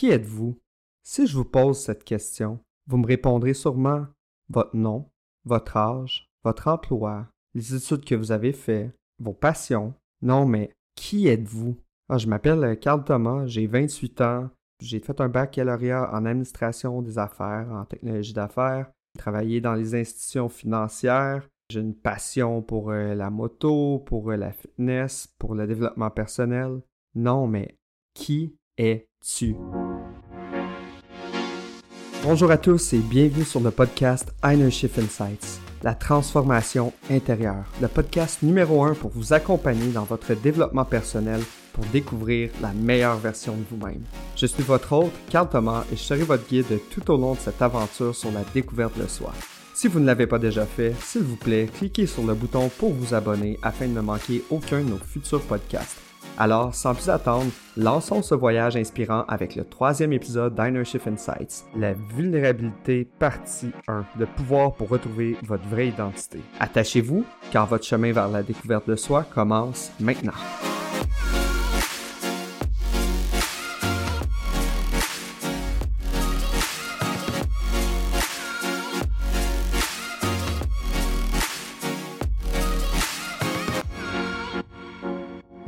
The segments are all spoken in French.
Qui êtes-vous? Si je vous pose cette question, vous me répondrez sûrement votre nom, votre âge, votre emploi, les études que vous avez faites, vos passions. Non, mais qui êtes-vous? Ah, je m'appelle Carl Thomas, j'ai 28 ans, j'ai fait un baccalauréat en administration des affaires, en technologie d'affaires, travaillé dans les institutions financières, j'ai une passion pour euh, la moto, pour euh, la fitness, pour le développement personnel. Non, mais qui Bonjour à tous et bienvenue sur le podcast Shift Insights, la transformation intérieure, le podcast numéro un pour vous accompagner dans votre développement personnel pour découvrir la meilleure version de vous-même. Je suis votre hôte, Carl Thomas, et je serai votre guide tout au long de cette aventure sur la découverte de soi. Si vous ne l'avez pas déjà fait, s'il vous plaît, cliquez sur le bouton pour vous abonner afin de ne manquer aucun de nos futurs podcasts. Alors, sans plus attendre, lançons ce voyage inspirant avec le troisième épisode d'Inership Insights, la vulnérabilité partie 1, le pouvoir pour retrouver votre vraie identité. Attachez-vous, car votre chemin vers la découverte de soi commence maintenant.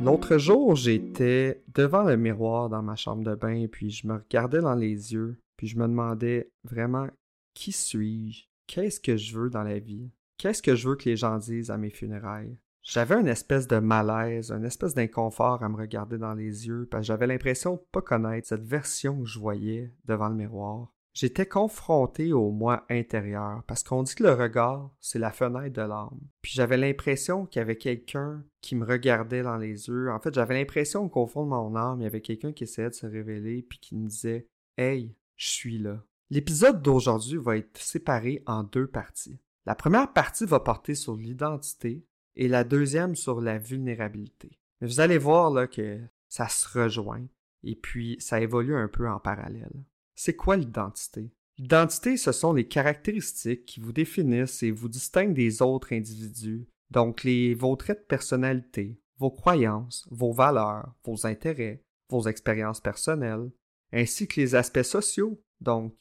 L'autre jour, j'étais devant le miroir dans ma chambre de bain, puis je me regardais dans les yeux, puis je me demandais vraiment qui suis-je? Qu'est-ce que je veux dans la vie? Qu'est-ce que je veux que les gens disent à mes funérailles? J'avais une espèce de malaise, une espèce d'inconfort à me regarder dans les yeux, parce que j'avais l'impression de pas connaître cette version que je voyais devant le miroir. J'étais confronté au moi intérieur parce qu'on dit que le regard, c'est la fenêtre de l'âme. Puis j'avais l'impression qu'il y avait quelqu'un qui me regardait dans les yeux. En fait, j'avais l'impression qu'au fond mon âme, il y avait quelqu'un qui essayait de se révéler puis qui me disait Hey, je suis là. L'épisode d'aujourd'hui va être séparé en deux parties. La première partie va porter sur l'identité et la deuxième sur la vulnérabilité. Mais vous allez voir là que ça se rejoint et puis ça évolue un peu en parallèle. C'est quoi l'identité? L'identité, ce sont les caractéristiques qui vous définissent et vous distinguent des autres individus, donc les, vos traits de personnalité, vos croyances, vos valeurs, vos intérêts, vos expériences personnelles, ainsi que les aspects sociaux, donc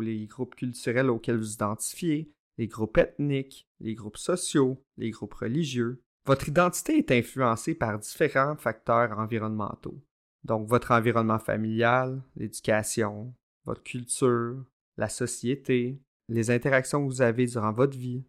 les groupes culturels auxquels vous identifiez, les groupes ethniques, les groupes sociaux, les groupes religieux. Votre identité est influencée par différents facteurs environnementaux. Donc votre environnement familial, l'éducation, votre culture, la société, les interactions que vous avez durant votre vie.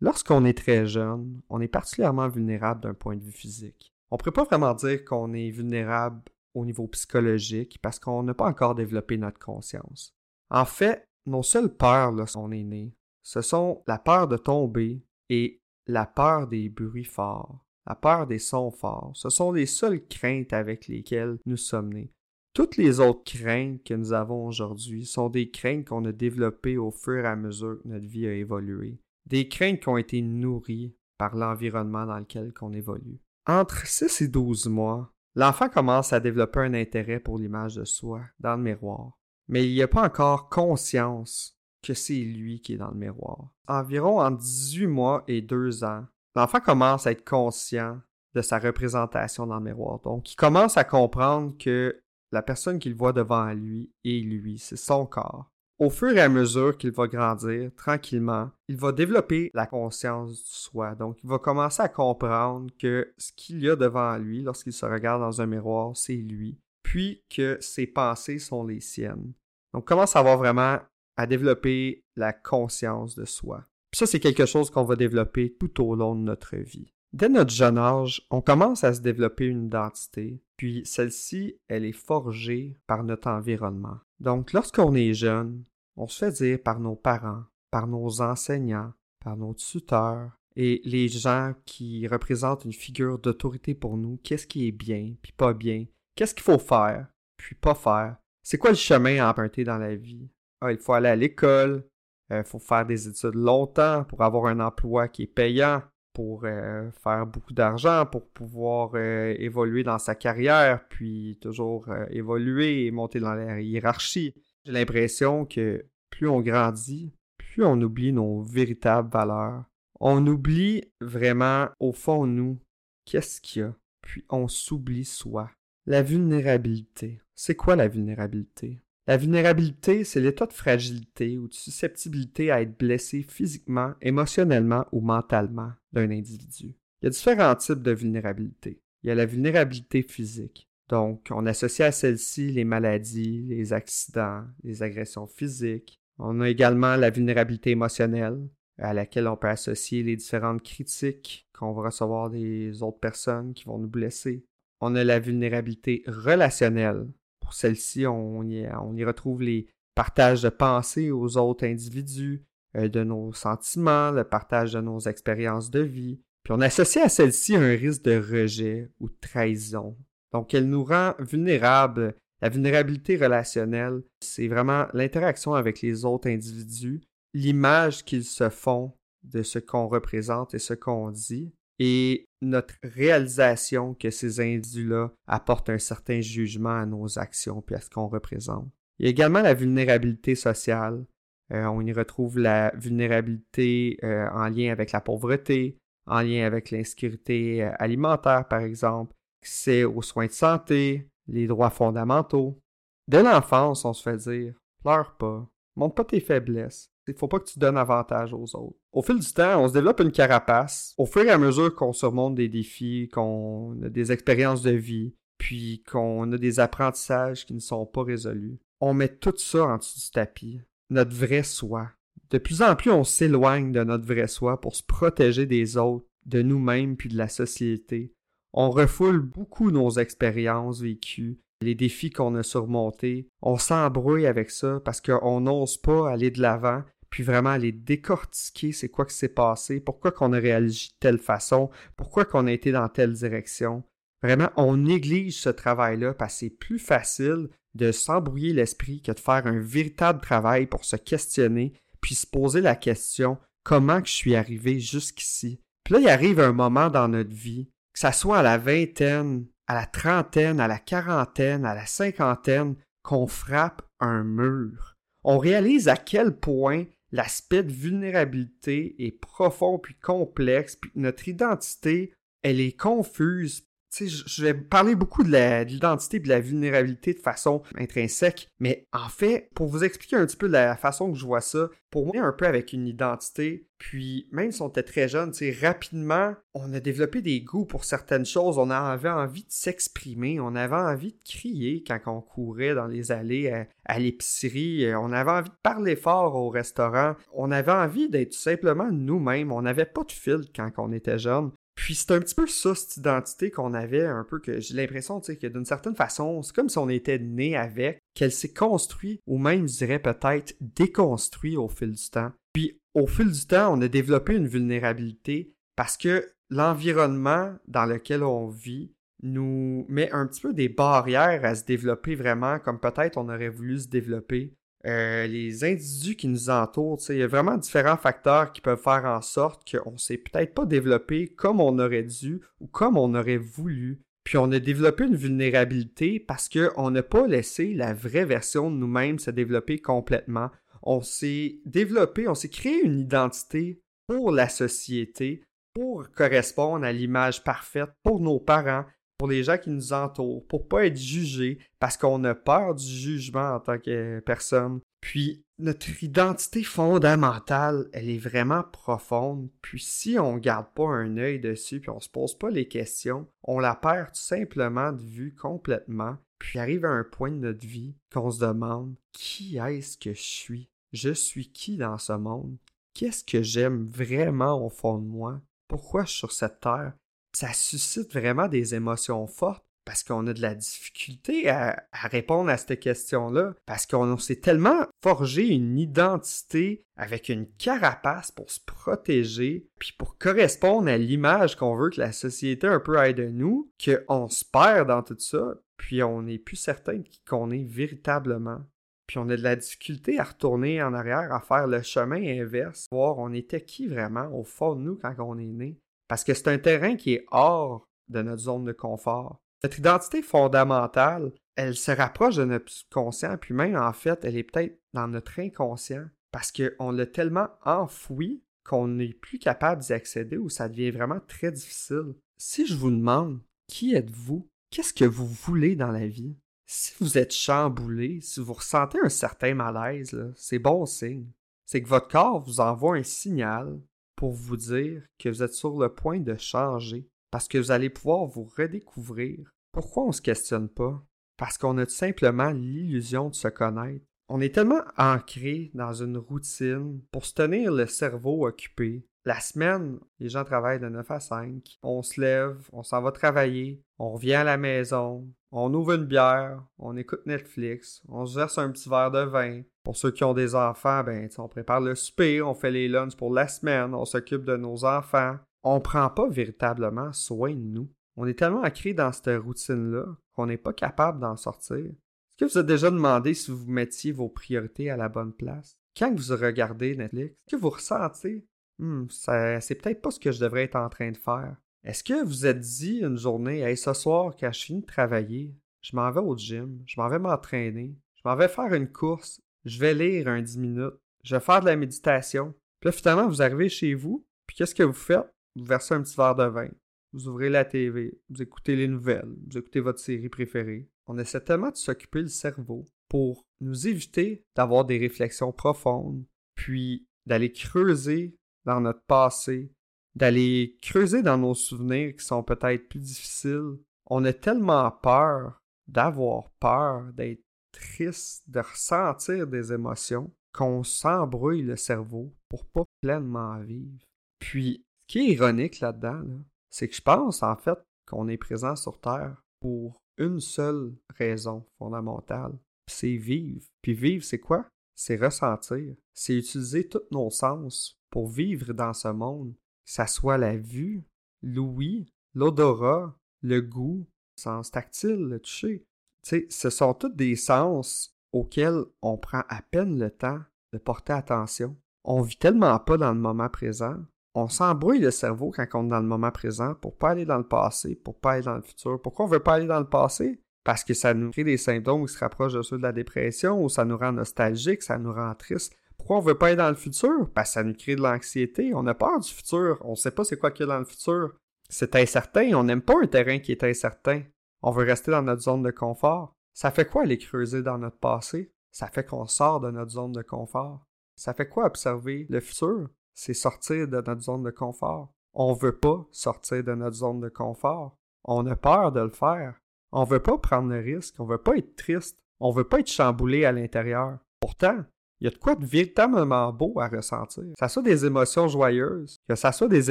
Lorsqu'on est très jeune, on est particulièrement vulnérable d'un point de vue physique. On ne pourrait pas vraiment dire qu'on est vulnérable au niveau psychologique parce qu'on n'a pas encore développé notre conscience. En fait, nos seules peurs lorsqu'on est né, ce sont la peur de tomber et la peur des bruits forts, la peur des sons forts. Ce sont les seules craintes avec lesquelles nous sommes nés. Toutes les autres craintes que nous avons aujourd'hui sont des craintes qu'on a développées au fur et à mesure que notre vie a évolué. Des craintes qui ont été nourries par l'environnement dans lequel on évolue. Entre 6 et 12 mois, l'enfant commence à développer un intérêt pour l'image de soi dans le miroir. Mais il n'y a pas encore conscience que c'est lui qui est dans le miroir. Environ en 18 mois et 2 ans, l'enfant commence à être conscient de sa représentation dans le miroir. Donc, il commence à comprendre que la personne qu'il voit devant lui est lui, c'est son corps. Au fur et à mesure qu'il va grandir tranquillement, il va développer la conscience de soi. Donc, il va commencer à comprendre que ce qu'il y a devant lui lorsqu'il se regarde dans un miroir, c'est lui, puis que ses pensées sont les siennes. Donc, commence à avoir vraiment à développer la conscience de soi. Ça, c'est quelque chose qu'on va développer tout au long de notre vie. Dès notre jeune âge, on commence à se développer une identité, puis celle-ci, elle est forgée par notre environnement. Donc, lorsqu'on est jeune, on se fait dire par nos parents, par nos enseignants, par nos tuteurs et les gens qui représentent une figure d'autorité pour nous, qu'est-ce qui est bien, puis pas bien, qu'est-ce qu'il faut faire, puis pas faire, c'est quoi le chemin à emprunter dans la vie? Ah, il faut aller à l'école, il euh, faut faire des études longtemps pour avoir un emploi qui est payant, pour euh, faire beaucoup d'argent, pour pouvoir euh, évoluer dans sa carrière, puis toujours évoluer et monter dans la hiérarchie. J'ai l'impression que plus on grandit, plus on oublie nos véritables valeurs. On oublie vraiment au fond nous qu'est-ce qu'il y a, puis on s'oublie soi. La vulnérabilité. C'est quoi la vulnérabilité? La vulnérabilité, c'est l'état de fragilité ou de susceptibilité à être blessé physiquement, émotionnellement ou mentalement d'un individu. Il y a différents types de vulnérabilité. Il y a la vulnérabilité physique. Donc, on associe à celle-ci les maladies, les accidents, les agressions physiques. On a également la vulnérabilité émotionnelle, à laquelle on peut associer les différentes critiques qu'on va recevoir des autres personnes qui vont nous blesser. On a la vulnérabilité relationnelle, pour celle-ci, on y, retrouve les partages de pensées aux autres individus, euh, de nos sentiments, le partage de nos expériences de vie. Puis on associe à celle-ci un risque de rejet ou de trahison. Donc elle nous rend vulnérables. La vulnérabilité relationnelle, c'est vraiment l'interaction avec les autres individus, l'image qu'ils se font de ce qu'on représente et ce qu'on dit, et notre réalisation que ces individus-là apportent un certain jugement à nos actions puis à ce qu'on représente. Il y a également la vulnérabilité sociale. Euh, on y retrouve la vulnérabilité euh, en lien avec la pauvreté, en lien avec l'insécurité euh, alimentaire, par exemple, c'est aux soins de santé, les droits fondamentaux. Dès l'enfance, on se fait dire pleure pas, montre pas tes faiblesses, il faut pas que tu donnes avantage aux autres. Au fil du temps, on se développe une carapace. Au fur et à mesure qu'on surmonte des défis, qu'on a des expériences de vie, puis qu'on a des apprentissages qui ne sont pas résolus, on met tout ça en dessous du tapis. Notre vrai soi. De plus en plus, on s'éloigne de notre vrai soi pour se protéger des autres, de nous-mêmes puis de la société. On refoule beaucoup nos expériences vécues, les défis qu'on a surmontés. On s'embrouille avec ça parce qu'on n'ose pas aller de l'avant puis vraiment aller décortiquer c'est quoi qui s'est passé, pourquoi qu'on a réagi de telle façon, pourquoi qu'on a été dans telle direction. Vraiment, on néglige ce travail-là parce que c'est plus facile de s'embrouiller l'esprit que de faire un véritable travail pour se questionner, puis se poser la question comment que je suis arrivé jusqu'ici? Puis là, il arrive un moment dans notre vie, que ça soit à la vingtaine, à la trentaine, à la quarantaine, à la cinquantaine, qu'on frappe un mur. On réalise à quel point l'aspect de vulnérabilité est profond puis complexe, puis notre identité, elle est confuse je vais parler beaucoup de l'identité et de la vulnérabilité de façon intrinsèque, mais en fait, pour vous expliquer un petit peu la façon que je vois ça, pour moi, un peu avec une identité, puis même si on était très jeune, rapidement, on a développé des goûts pour certaines choses, on avait envie de s'exprimer, on avait envie de crier quand on courait dans les allées à, l'épicerie, on avait envie de parler fort au restaurant, on avait envie d'être simplement nous-mêmes, on n'avait pas de filtre quand on était jeune. Puis c'est un petit peu ça, cette identité qu'on avait, un peu que j'ai l'impression, tu sais, que d'une certaine façon, c'est comme si on était né avec, qu'elle s'est construite, ou même, je dirais peut-être, déconstruite au fil du temps. Puis au fil du temps, on a développé une vulnérabilité parce que l'environnement dans lequel on vit nous met un petit peu des barrières à se développer vraiment comme peut-être on aurait voulu se développer. Euh, les individus qui nous entourent, il y a vraiment différents facteurs qui peuvent faire en sorte qu'on ne s'est peut-être pas développé comme on aurait dû ou comme on aurait voulu. Puis on a développé une vulnérabilité parce qu'on n'a pas laissé la vraie version de nous-mêmes se développer complètement. On s'est développé, on s'est créé une identité pour la société, pour correspondre à l'image parfaite pour nos parents, pour les gens qui nous entourent, pour pas être jugés, parce qu'on a peur du jugement en tant que personne. Puis notre identité fondamentale, elle est vraiment profonde. Puis si on garde pas un œil dessus, puis on se pose pas les questions, on la perd tout simplement de vue complètement. Puis arrive à un point de notre vie qu'on se demande qui est-ce que je suis? Je suis qui dans ce monde? Qu'est-ce que j'aime vraiment au fond de moi? Pourquoi je suis sur cette terre? Ça suscite vraiment des émotions fortes parce qu'on a de la difficulté à, répondre à cette question-là, parce qu'on s'est tellement forgé une identité avec une carapace pour se protéger, puis pour correspondre à l'image qu'on veut que la société un peu ait de nous, qu'on se perd dans tout ça, puis on n'est plus certain qu'on est véritablement. Puis on a de la difficulté à retourner en arrière, à faire le chemin inverse, voir on était qui vraiment au fond de nous quand on est né. Parce que c'est un terrain qui est hors de notre zone de confort. Notre identité fondamentale, elle se rapproche de notre subconscient, puis même en fait, elle est peut-être dans notre inconscient, parce qu'on l'a tellement enfoui qu'on n'est plus capable d'y accéder ou ça devient vraiment très difficile. Si je vous demande, qui êtes-vous? Qu'est-ce que vous voulez dans la vie? Si vous êtes chamboulé, si vous ressentez un certain malaise, c'est bon signe. C'est que votre corps vous envoie un signal pour vous dire que vous êtes sur le point de changer, parce que vous allez pouvoir vous redécouvrir. Pourquoi on ne se questionne pas? Parce qu'on a tout simplement l'illusion de se connaître. On est tellement ancré dans une routine pour se tenir le cerveau occupé. La semaine, les gens travaillent de 9 à 5. On se lève, on s'en va travailler, on revient à la maison, on ouvre une bière, on écoute Netflix, on se verse un petit verre de vin. Pour ceux qui ont des enfants, ben, on prépare le souper, on fait les lunchs pour la semaine, on s'occupe de nos enfants. On prend pas véritablement soin de nous. On est tellement ancré dans cette routine-là qu'on n'est pas capable d'en sortir. Est-ce que vous avez déjà demandé si vous mettiez vos priorités à la bonne place? Quand vous regardez Netflix, est-ce que vous ressentez Hum, c'est peut-être pas ce que je devrais être en train de faire? Est-ce que vous êtes dit une journée, hey, ce soir, quand je finis de travailler, je m'en vais au gym, je m'en vais m'entraîner, je m'en vais faire une course, je vais lire un 10 minutes, je vais faire de la méditation. Puis là, finalement, vous arrivez chez vous, puis qu'est-ce que vous faites? Vous versez un petit verre de vin, vous ouvrez la TV, vous écoutez les nouvelles, vous écoutez votre série préférée. On essaie tellement de s'occuper le cerveau pour nous éviter d'avoir des réflexions profondes, puis d'aller creuser dans notre passé, d'aller creuser dans nos souvenirs qui sont peut-être plus difficiles. On a tellement peur d'avoir peur, d'être triste, de ressentir des émotions, qu'on s'embrouille le cerveau pour pas pleinement vivre. Puis, ce qui est ironique là-dedans, c'est que je pense en fait qu'on est présent sur Terre pour une seule raison fondamentale, c'est vivre. Puis vivre, c'est quoi? C'est ressentir. C'est utiliser tous nos sens pour vivre dans ce monde, que ça soit la vue, l'ouïe, l'odorat, le goût, le sens tactile, le toucher. Sais, ce sont tous des sens auxquels on prend à peine le temps de porter attention. On vit tellement pas dans le moment présent. On s'embrouille le cerveau quand on est dans le moment présent pour pas aller dans le passé, pour pas aller dans le futur. Pourquoi on veut pas aller dans le passé? Parce que ça nous crée des symptômes qui se rapprochent de ceux de la dépression, ou ça nous rend nostalgique, ça nous rend triste. Pourquoi on veut pas aller dans le futur? Parce que ça nous crée de l'anxiété. On a peur du futur. On sait pas c'est quoi qu'il y a dans le futur. C'est incertain. On n'aime pas un terrain qui est incertain. On veut rester dans notre zone de confort. Ça fait quoi aller creuser dans notre passé? Ça fait qu'on sort de notre zone de confort. Ça fait quoi observer le futur? C'est sortir de notre zone de confort. On veut pas sortir de notre zone de confort. On a peur de le faire. On veut pas prendre le risque. On veut pas être triste. On veut pas être chamboulé à l'intérieur. Pourtant, il y a de quoi de véritablement beau à ressentir. Ça soit des émotions joyeuses, que ça soit des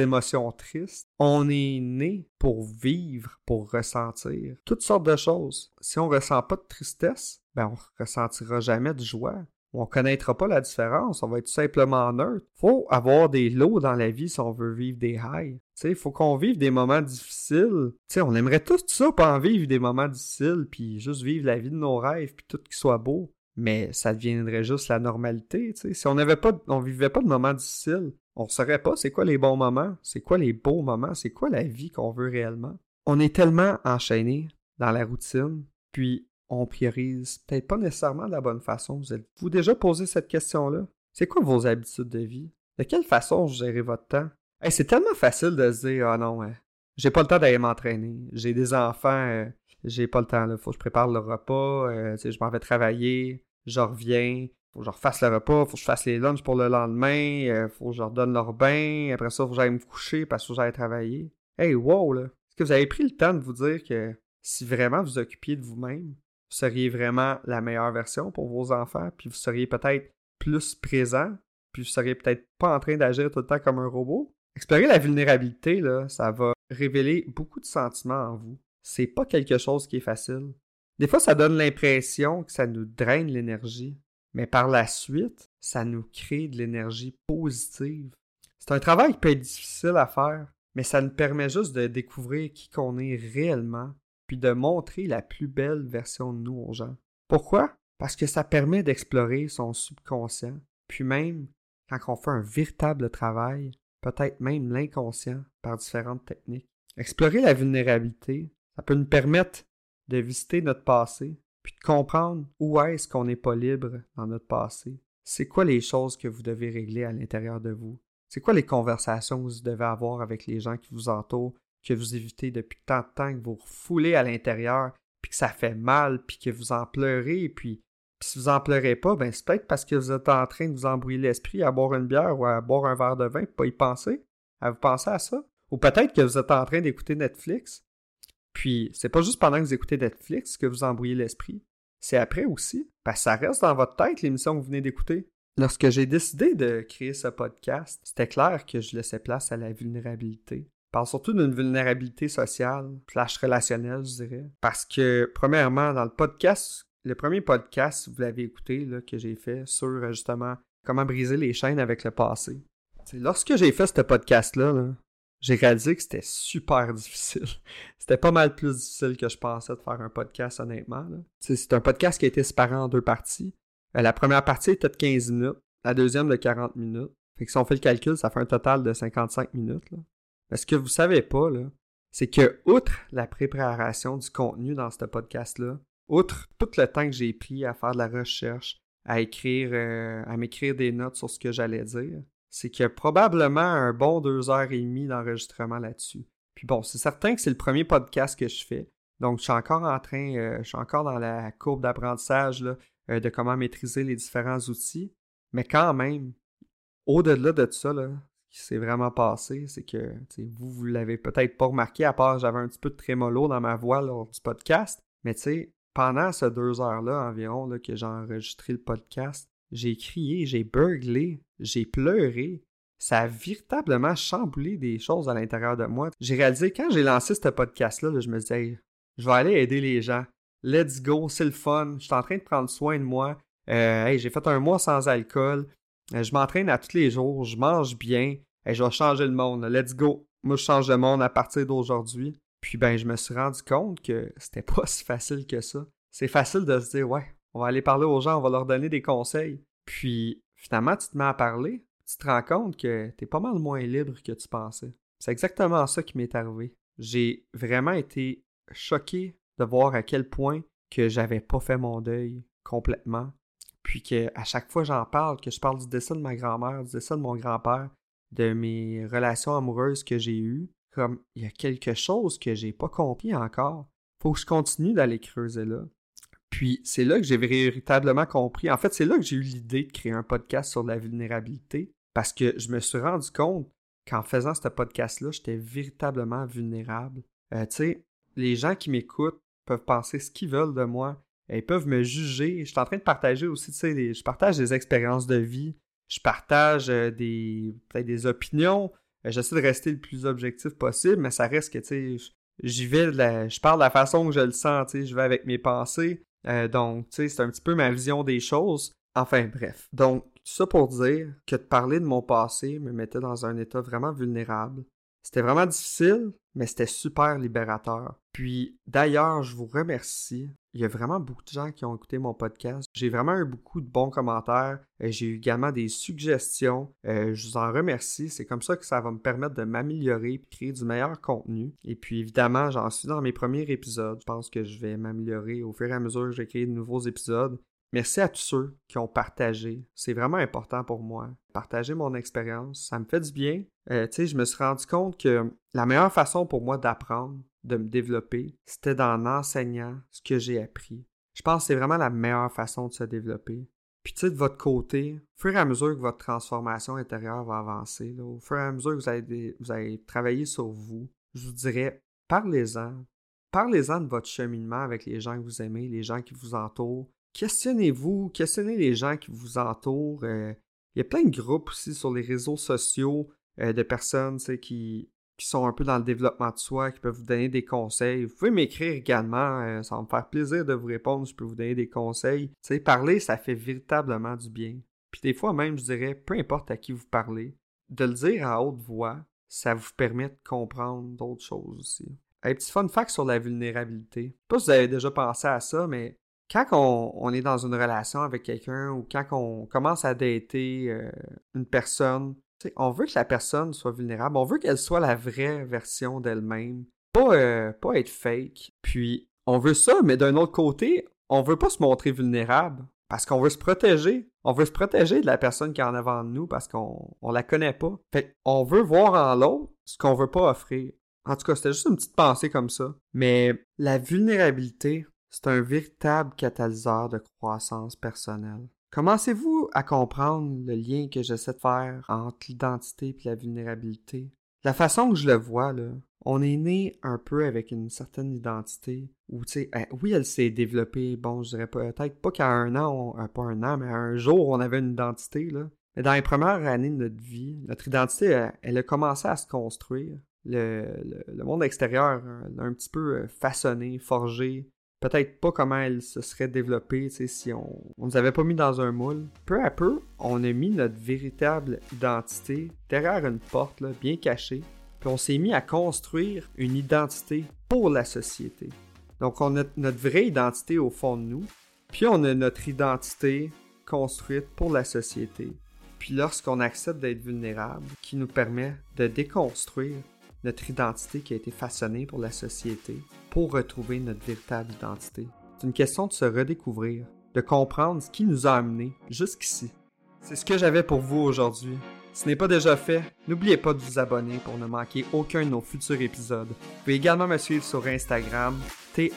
émotions tristes. On est né pour vivre, pour ressentir toutes sortes de choses. Si on ressent pas de tristesse, ben on ressentira jamais de joie. On connaîtra pas la différence, on va être simplement neutre. Faut avoir des lots dans la vie si on veut vivre des highs. Il faut qu'on vive des moments difficiles. on aimerait tous ça, pas en vivre des moments difficiles, puis juste vivre la vie de nos rêves, puis tout qui soit beau mais ça deviendrait juste la normalité. Si on n'avait pas, on vivait pas de moments difficiles, on ne saurait pas c'est quoi les bons moments, c'est quoi les beaux moments, c'est quoi la vie qu'on veut réellement. On est tellement enchaîné dans la routine, puis on priorise peut-être pas nécessairement de la bonne façon. Vous êtes-vous déjà posé cette question-là? C'est quoi vos habitudes de vie? De quelle façon gérez votre temps? c'est tellement facile de se dire, ah non, hein, j'ai pas le temps d'aller m'entraîner, j'ai des enfants, euh, j'ai pas le temps, là. Faut que je prépare le repas, euh, je m'en vais travailler, je reviens, faut que je refasse le repas, faut que je fasse les lunchs pour le lendemain, euh, faut que je leur donne leur bain, après ça, faut que j'aille me coucher parce que j'aille travailler. Hey, wow, là! Est-ce que vous avez pris le temps de vous dire que si vraiment vous occupiez de vous-même, vous seriez vraiment la meilleure version pour vos enfants, puis vous seriez peut-être plus présent, puis vous seriez peut-être pas en train d'agir tout le temps comme un robot? Explorer la vulnérabilité, là, ça va révéler beaucoup de sentiments en vous c'est pas quelque chose qui est facile. Des fois, ça donne l'impression que ça nous draine l'énergie, mais par la suite, ça nous crée de l'énergie positive. C'est un travail qui peut être difficile à faire, mais ça nous permet juste de découvrir qui qu'on est réellement, puis de montrer la plus belle version de nous aux gens. Pourquoi? Parce que ça permet d'explorer son subconscient, puis même, quand on fait un véritable travail, peut-être même l'inconscient par différentes techniques. Explorer la vulnérabilité, ça peut nous permettre de visiter notre passé, puis de comprendre où est-ce qu'on n'est pas libre dans notre passé. C'est quoi les choses que vous devez régler à l'intérieur de vous? C'est quoi les conversations que vous devez avoir avec les gens qui vous entourent, que vous évitez depuis tant de temps, que vous refoulez à l'intérieur, puis que ça fait mal, puis que vous en pleurez, puis, si vous en pleurez pas, ben c'est peut-être parce que vous êtes en train de vous embrouiller l'esprit à boire une bière ou à boire un verre de vin, pas y penser, à vous penser à ça? Ou peut-être que vous êtes en train d'écouter Netflix, puis c'est pas juste pendant que vous écoutez Netflix que vous embrouillez l'esprit, c'est après aussi, parce que ça reste dans votre tête l'émission que vous venez d'écouter. Lorsque j'ai décidé de créer ce podcast, c'était clair que je laissais place à la vulnérabilité. Je parle surtout d'une vulnérabilité sociale, slash relationnelle, je dirais. Parce que, premièrement, dans le podcast, le premier podcast, vous l'avez écouté, que j'ai fait sur justement comment briser les chaînes avec le passé. lorsque j'ai fait ce podcast-là, j'ai réalisé que c'était super difficile. c'était pas mal plus difficile que je pensais de faire un podcast, honnêtement. C'est un podcast qui a été séparé en deux parties. Euh, la première partie était de 15 minutes, la deuxième de 40 minutes. Fait que si on fait le calcul, ça fait un total de 55 minutes. Mais ce que vous savez pas, c'est que, outre la préparation du contenu dans ce podcast-là, outre tout le temps que j'ai pris à faire de la recherche, à écrire, euh, à m'écrire des notes sur ce que j'allais dire, c'est qu'il y a probablement un bon deux heures et demie d'enregistrement là-dessus. Puis bon, c'est certain que c'est le premier podcast que je fais. Donc, je suis encore en train, euh, je suis encore dans la courbe d'apprentissage. Euh, de comment maîtriser les différents outils. Mais quand même, au-delà de ça, là, ce qui s'est vraiment passé, c'est que vous, vous l'avez peut-être pas remarqué, à part j'avais un petit peu de trémolo dans ma voix lors du podcast. Mais tu sais, pendant ces deux heures-là environ que j'ai enregistré le podcast, j'ai crié, j'ai burglé, j'ai pleuré. Ça a véritablement chamboulé des choses à l'intérieur de moi. J'ai réalisé quand j'ai lancé ce podcast-là, je me disais, je vais aller aider les gens let's go, c'est le fun, je suis en train de prendre soin de moi. Euh, j'ai fait un mois sans alcool, euh, je m'entraîne à tous les jours, je mange bien, je vais changer le monde, let's go. Moi, je change le monde à partir d'aujourd'hui. Puis ben, je me suis rendu compte que c'était pas si facile que ça. C'est facile de se dire, ouais, on va aller parler aux gens, on va leur donner des conseils. Puis finalement, tu te mets à parler, tu te rends compte que tu es pas mal moins libre que tu pensais. C'est exactement ça qui m'est arrivé. J'ai vraiment été choqué de voir à quel point que j'avais pas fait mon deuil complètement. Puis que à chaque fois j'en parle, que je parle du décès de ma grand-mère, du décès de mon grand-père, de mes relations amoureuses que j'ai eues, comme il y a quelque chose que j'ai pas compris encore. Faut que je continue d'aller creuser là. Puis c'est là que j'ai véritablement compris. En fait, c'est là que j'ai eu l'idée de créer un podcast sur la vulnérabilité parce que je me suis rendu compte qu'en faisant ce podcast-là, j'étais véritablement vulnérable. Euh, tu sais, les gens qui m'écoutent peuvent penser ce qu'ils veulent de moi. Ils peuvent me juger. Je suis en train de partager aussi, tu sais, je partage des expériences de vie. Je partage euh, des peut-être des opinions. Euh, j'essaie de rester le plus objectif possible, mais ça reste que, tu sais, j'y vais, je parle de la façon que je le sens, tu sais, je vais avec mes pensées. Euh, donc, tu sais, c'est un petit peu ma vision des choses. Enfin, bref. Donc, tout ça pour dire que de parler de mon passé me mettait dans un état vraiment vulnérable. C'était vraiment difficile, mais c'était super libérateur. Puis d'ailleurs, je vous remercie. Il y a vraiment beaucoup de gens qui ont écouté mon podcast. J'ai vraiment eu beaucoup de bons commentaires. Euh, j'ai eu également des suggestions. Euh, je vous en remercie. C'est comme ça que ça va me permettre de m'améliorer et créer du meilleur contenu. Et puis évidemment, j'en suis dans mes premiers épisodes. Je pense que je vais m'améliorer au fur et à mesure que je vais de nouveaux épisodes. Merci à tous ceux qui ont partagé. C'est vraiment important pour moi. Partager mon expérience, ça me fait du bien. Euh, je me suis rendu compte que la meilleure façon pour moi d'apprendre, de me développer, c'était d'en enseignant ce que j'ai appris. Je pense que c'est vraiment la meilleure façon de se développer. Puis tu sais, de votre côté, au fur et à mesure que votre transformation intérieure va avancer, au fur et à mesure que vous allez, vous allez travailler sur vous, je vous dirais, parlez-en. Parlez-en de votre cheminement avec les gens que vous aimez, les gens qui vous entourent questionnez-vous, questionnez les gens qui vous entourent. Euh, il y a plein de groupes aussi sur les réseaux sociaux euh, de personnes qui, qui sont un peu dans le développement de soi, qui peuvent vous donner des conseils. Vous pouvez m'écrire également, euh, ça va me faire plaisir de vous répondre, je peux vous donner des conseils. sais, parler, ça fait véritablement du bien. Puis des fois même, je dirais, peu importe à qui vous parlez, de le dire à haute voix, ça vous permet de comprendre d'autres choses aussi. Un petit fun fact sur la vulnérabilité. Je sais pas si vous avez déjà pensé à ça, mais quand on, est dans une relation avec quelqu'un ou quand on commence à dater euh, une personne, on veut que la personne soit vulnérable, on veut qu'elle soit la vraie version d'elle-même, pas, euh, pas être fake. Puis on veut ça, mais d'un autre côté, on veut pas se montrer vulnérable parce qu'on veut se protéger. On veut se protéger de la personne qui est en avant de nous parce qu'on on la connaît pas. Fait on veut voir en l'autre ce qu'on veut pas offrir. En tout cas, c'était juste une petite pensée comme ça. Mais la vulnérabilité, c'est un véritable catalyseur de croissance personnelle. Commencez-vous à comprendre le lien que j'essaie de faire entre l'identité et la vulnérabilité? La façon que je le vois, là, on est né un peu avec une certaine identité tu sais, eh, oui, elle s'est développée, bon, je dirais peut-être pas qu'à un an, euh, pas un an, mais à un jour, on avait une identité, là. Mais dans les premières années de notre vie, notre identité, elle, a commencé à se construire. Le, monde extérieur l'a un petit peu euh, façonné, forgé. Peut-être pas comment elle se serait développée si on ne nous avait pas mis dans un moule. Peu à peu, on a mis notre véritable identité derrière une porte, bien cachée. Puis on s'est mis à construire une identité pour la société. Donc on a notre vraie identité au fond de nous. Puis on a notre identité construite pour la société. Puis lorsqu'on accepte d'être vulnérable, qui nous permet de déconstruire notre identité qui a été façonnée pour la société, pour retrouver notre véritable identité. C'est une question de se redécouvrir, de comprendre ce qui nous a amenés jusqu'ici. C'est ce que j'avais pour vous aujourd'hui. Si ce n'est pas déjà fait, n'oubliez pas de vous abonner pour ne manquer aucun de nos futurs épisodes. Vous pouvez également me suivre sur Instagram, T-H-E-C-A-R-L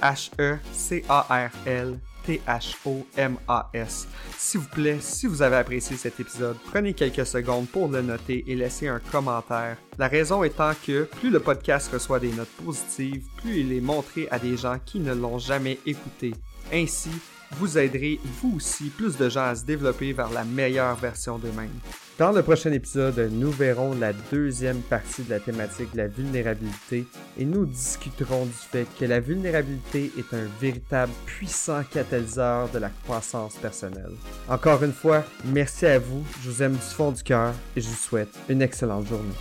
S'il vous plaît, si vous avez apprécié cet épisode, prenez quelques secondes pour le noter et laisser un commentaire. La raison étant que plus le podcast reçoit des notes positives, plus il est montré à des gens qui ne l'ont jamais écouté. Ainsi, vous aiderez vous aussi plus de gens à se développer vers la meilleure version d'eux-mêmes. Dans le prochain épisode, nous verrons la deuxième partie de la thématique de la vulnérabilité et nous discuterons du fait que la vulnérabilité est un véritable puissant catalyseur de la croissance personnelle. Encore une fois, merci à vous, je vous aime du fond du cœur et je vous souhaite une excellente journée.